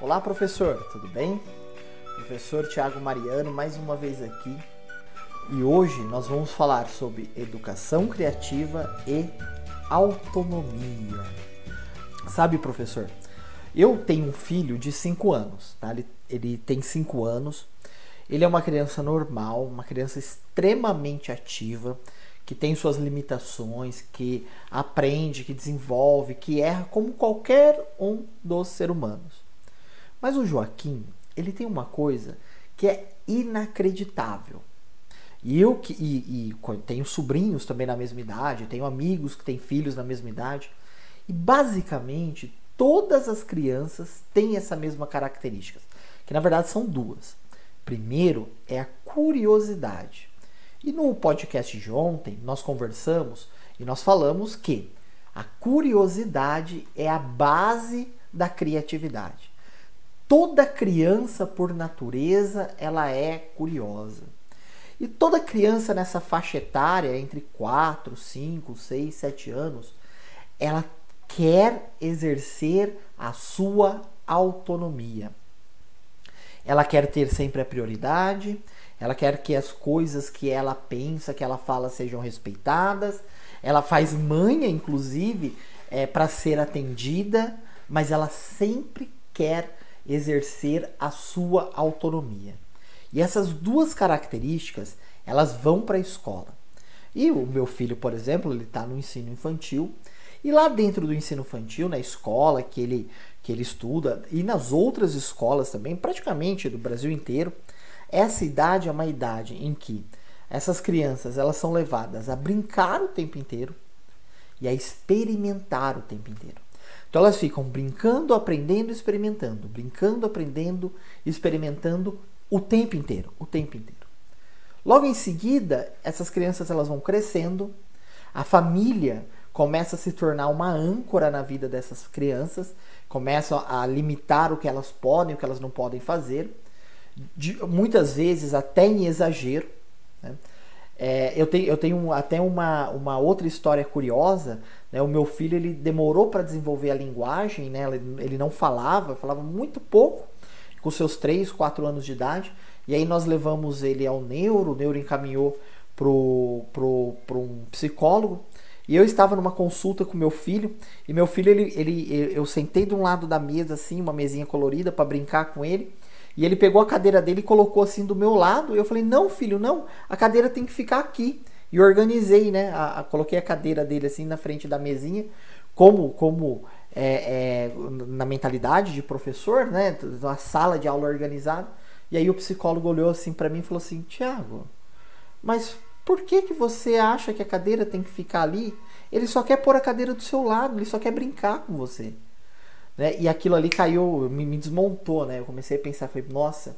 Olá, professor, tudo bem? Professor Tiago Mariano, mais uma vez aqui. E hoje nós vamos falar sobre educação criativa e autonomia. Sabe, professor, eu tenho um filho de 5 anos, tá? Ele, ele tem 5 anos. Ele é uma criança normal, uma criança extremamente ativa, que tem suas limitações, que aprende, que desenvolve, que erra como qualquer um dos seres humanos. Mas o Joaquim, ele tem uma coisa que é inacreditável. E eu que e, e, tenho sobrinhos também na mesma idade, tenho amigos que têm filhos na mesma idade, e basicamente todas as crianças têm essa mesma característica, que na verdade são duas. Primeiro é a curiosidade. E no podcast de ontem nós conversamos e nós falamos que a curiosidade é a base da criatividade. Toda criança, por natureza, ela é curiosa. E toda criança nessa faixa etária, entre 4, 5, 6, 7 anos, ela quer exercer a sua autonomia. Ela quer ter sempre a prioridade, ela quer que as coisas que ela pensa, que ela fala, sejam respeitadas. Ela faz manha, inclusive, é, para ser atendida, mas ela sempre quer exercer a sua autonomia. E essas duas características, elas vão para a escola. E o meu filho, por exemplo, ele está no ensino infantil. E lá dentro do ensino infantil, na escola que ele, que ele estuda, e nas outras escolas também, praticamente do Brasil inteiro, essa idade é uma idade em que essas crianças elas são levadas a brincar o tempo inteiro e a experimentar o tempo inteiro. Então elas ficam brincando, aprendendo, experimentando, brincando, aprendendo, experimentando o tempo inteiro, o tempo inteiro. Logo em seguida, essas crianças elas vão crescendo, a família começa a se tornar uma âncora na vida dessas crianças, começa a limitar o que elas podem, o que elas não podem fazer, de, muitas vezes até em exagero. Né? É, eu tenho, eu tenho até uma, uma outra história curiosa. Né? O meu filho ele demorou para desenvolver a linguagem, né? ele, não falava, falava muito pouco, com seus 3, 4 anos de idade. E aí nós levamos ele ao neuro, o neuro encaminhou para pro, pro um psicólogo. E eu estava numa consulta com meu filho, e meu filho, ele, ele, eu sentei de um lado da mesa, assim, uma mesinha colorida para brincar com ele. E ele pegou a cadeira dele e colocou assim do meu lado. E eu falei: Não, filho, não. A cadeira tem que ficar aqui. E organizei, né? A, a, coloquei a cadeira dele assim na frente da mesinha, como, como é, é, na mentalidade de professor, né? Uma sala de aula organizada. E aí o psicólogo olhou assim para mim e falou assim: Tiago, mas por que, que você acha que a cadeira tem que ficar ali? Ele só quer pôr a cadeira do seu lado, ele só quer brincar com você. Né? E aquilo ali caiu, me, me desmontou, né? Eu comecei a pensar, falei, nossa,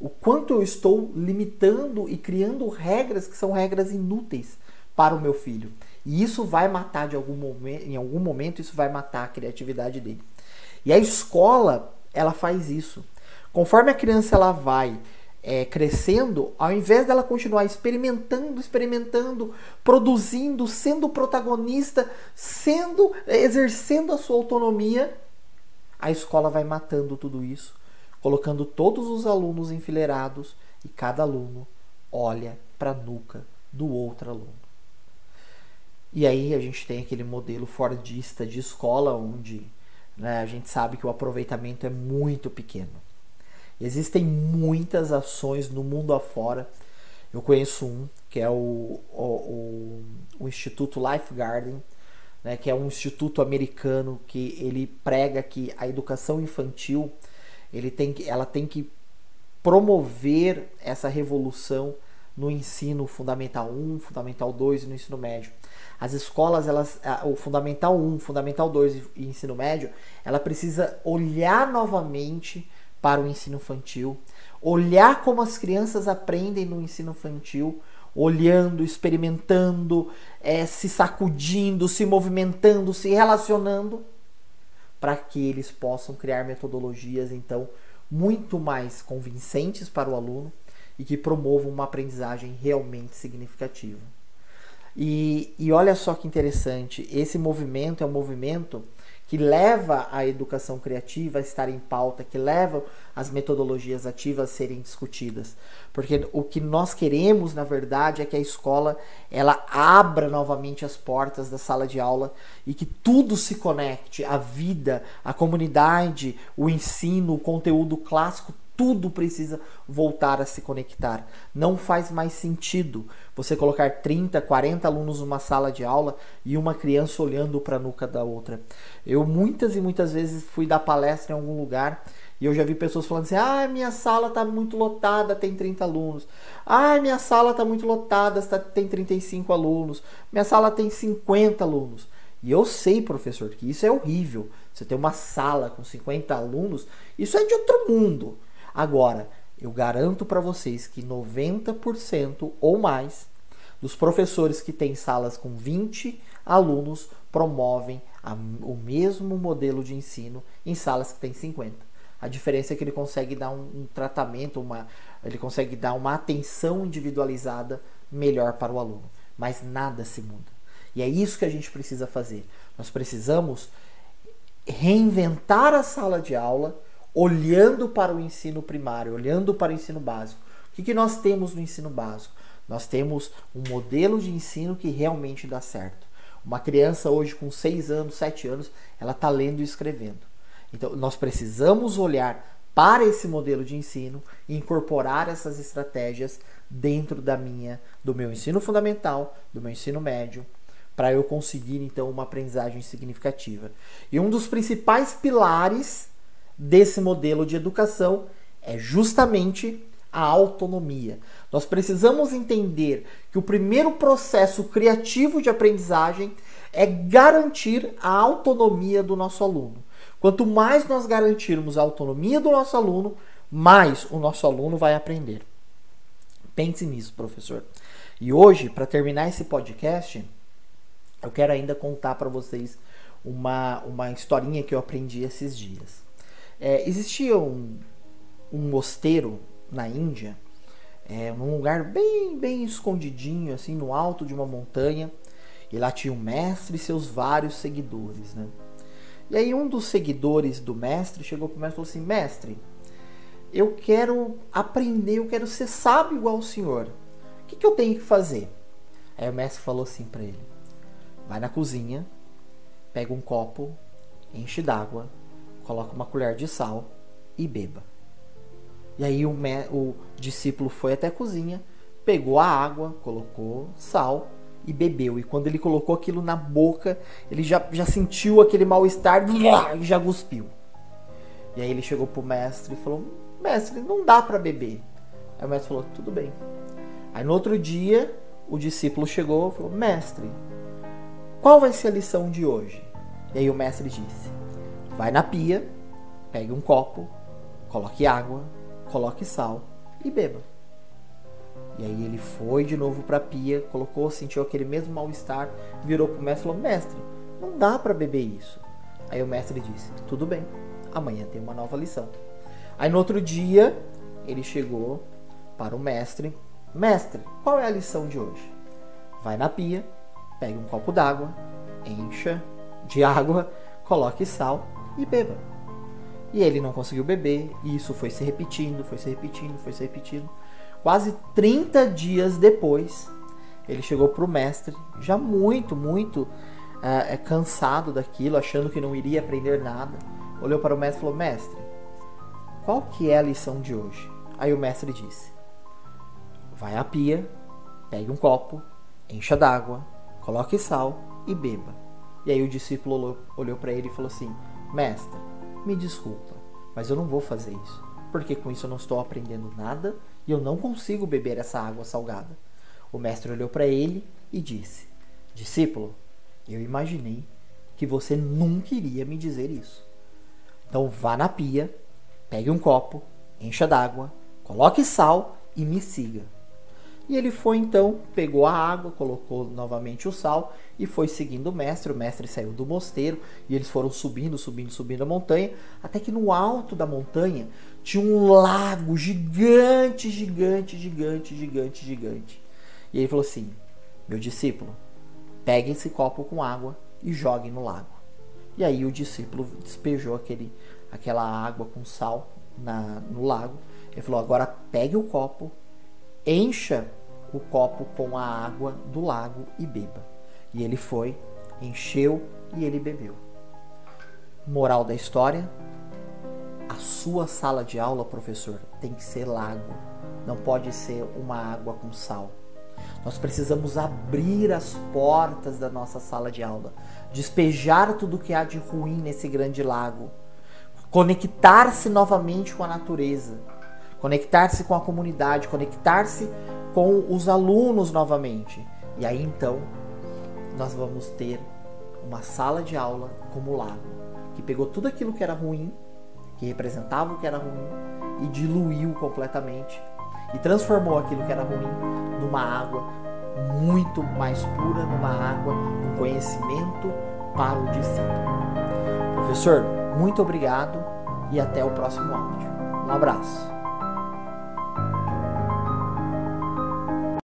o quanto eu estou limitando e criando regras que são regras inúteis para o meu filho. E isso vai matar de algum momento, em algum momento isso vai matar a criatividade dele. E a escola, ela faz isso. Conforme a criança ela vai é, crescendo, ao invés dela continuar experimentando, experimentando, produzindo, sendo protagonista, sendo exercendo a sua autonomia, a escola vai matando tudo isso, colocando todos os alunos enfileirados e cada aluno olha para a nuca do outro aluno. E aí a gente tem aquele modelo fordista de escola onde né, a gente sabe que o aproveitamento é muito pequeno. Existem muitas ações no mundo afora. Eu conheço um que é o, o, o, o Instituto Life Garden, né, que é um instituto americano que ele prega que a educação infantil ele tem que, ela tem que promover essa revolução no ensino fundamental 1, fundamental 2 e no ensino médio. As escolas, elas, o fundamental 1, fundamental 2 e ensino médio, ela precisa olhar novamente para o ensino infantil, olhar como as crianças aprendem no ensino infantil, olhando, experimentando, é, se sacudindo, se movimentando, se relacionando, para que eles possam criar metodologias então muito mais convincentes para o aluno e que promovam uma aprendizagem realmente significativa. E, e olha só que interessante, esse movimento é um movimento que leva a educação criativa a estar em pauta, que levam as metodologias ativas a serem discutidas. Porque o que nós queremos, na verdade, é que a escola ela abra novamente as portas da sala de aula e que tudo se conecte, a vida, a comunidade, o ensino, o conteúdo clássico, tudo precisa voltar a se conectar. Não faz mais sentido você colocar 30, 40 alunos numa sala de aula e uma criança olhando para a nuca da outra. Eu muitas e muitas vezes fui dar palestra em algum lugar e eu já vi pessoas falando assim: "Ah, minha sala está muito lotada, tem 30 alunos. Ah, minha sala está muito lotada, tem 35 alunos. Minha sala tem 50 alunos". E eu sei, professor, que isso é horrível. Você ter uma sala com 50 alunos, isso é de outro mundo. Agora, eu garanto para vocês que 90% ou mais dos professores que têm salas com 20 alunos promovem a, o mesmo modelo de ensino em salas que têm 50. A diferença é que ele consegue dar um, um tratamento, uma, ele consegue dar uma atenção individualizada melhor para o aluno. Mas nada se muda. E é isso que a gente precisa fazer. Nós precisamos reinventar a sala de aula olhando para o ensino primário, olhando para o ensino básico. O que, que nós temos no ensino básico? Nós temos um modelo de ensino que realmente dá certo. Uma criança hoje com 6 anos, 7 anos, ela está lendo e escrevendo. Então, nós precisamos olhar para esse modelo de ensino e incorporar essas estratégias dentro da minha, do meu ensino fundamental, do meu ensino médio, para eu conseguir então uma aprendizagem significativa. E um dos principais pilares desse modelo de educação é justamente a autonomia. Nós precisamos entender que o primeiro processo criativo de aprendizagem é garantir a autonomia do nosso aluno. Quanto mais nós garantirmos a autonomia do nosso aluno, mais o nosso aluno vai aprender. Pense nisso, professor. E hoje, para terminar esse podcast, eu quero ainda contar para vocês uma, uma historinha que eu aprendi esses dias. É, existia um, um mosteiro na Índia, é, num lugar bem, bem escondidinho, assim, no alto de uma montanha. E lá tinha um mestre e seus vários seguidores, né? E aí um dos seguidores do mestre chegou para o mestre e falou assim: Mestre, eu quero aprender, eu quero ser sábio igual o senhor. O que, que eu tenho que fazer? Aí o mestre falou assim para ele: Vai na cozinha, pega um copo, enche d'água, coloca uma colher de sal e beba. E aí o, o discípulo foi até a cozinha, pegou a água, colocou sal e bebeu. E quando ele colocou aquilo na boca, ele já, já sentiu aquele mal-estar e já cuspiu. E aí ele chegou pro mestre e falou: Mestre, não dá para beber. Aí o mestre falou: Tudo bem. Aí no outro dia, o discípulo chegou e falou: Mestre, qual vai ser a lição de hoje? E aí o mestre disse: Vai na pia, pegue um copo, coloque água, coloque sal e beba. E aí ele foi de novo para a pia, colocou, sentiu aquele mesmo mal-estar, virou para o mestre e falou: Mestre, não dá para beber isso. Aí o mestre disse: Tudo bem, amanhã tem uma nova lição. Aí no outro dia, ele chegou para o mestre: Mestre, qual é a lição de hoje? Vai na pia, pegue um copo d'água, encha de água, coloque sal e beba. E ele não conseguiu beber, e isso foi se repetindo, foi se repetindo, foi se repetindo. Quase 30 dias depois, ele chegou para o mestre, já muito, muito é, cansado daquilo, achando que não iria aprender nada. Olhou para o mestre e falou: Mestre, qual que é a lição de hoje? Aí o mestre disse: Vai à pia, pegue um copo, encha d'água, coloque sal e beba. E aí o discípulo olhou, olhou para ele e falou assim: Mestre, me desculpa, mas eu não vou fazer isso, porque com isso eu não estou aprendendo nada e eu não consigo beber essa água salgada. O mestre olhou para ele e disse: Discípulo, eu imaginei que você nunca iria me dizer isso. Então vá na pia, pegue um copo, encha d'água, coloque sal e me siga. E ele foi então, pegou a água, colocou novamente o sal e foi seguindo o mestre. O mestre saiu do mosteiro e eles foram subindo, subindo, subindo a montanha, até que no alto da montanha tinha um lago gigante, gigante, gigante, gigante, gigante. E ele falou assim: Meu discípulo, pegue esse copo com água e jogue no lago. E aí o discípulo despejou aquele, aquela água com sal na, no lago. Ele falou: agora pegue o copo, encha o copo com a água do lago e beba. E ele foi, encheu e ele bebeu. Moral da história: a sua sala de aula, professor, tem que ser lago, não pode ser uma água com sal. Nós precisamos abrir as portas da nossa sala de aula, despejar tudo que há de ruim nesse grande lago, conectar-se novamente com a natureza, conectar-se com a comunidade, conectar-se com os alunos novamente. E aí então nós vamos ter uma sala de aula como lago, que pegou tudo aquilo que era ruim, que representava o que era ruim, e diluiu completamente e transformou aquilo que era ruim numa água muito mais pura, numa água com conhecimento para o discípulo. Professor, muito obrigado e até o próximo áudio. Um abraço.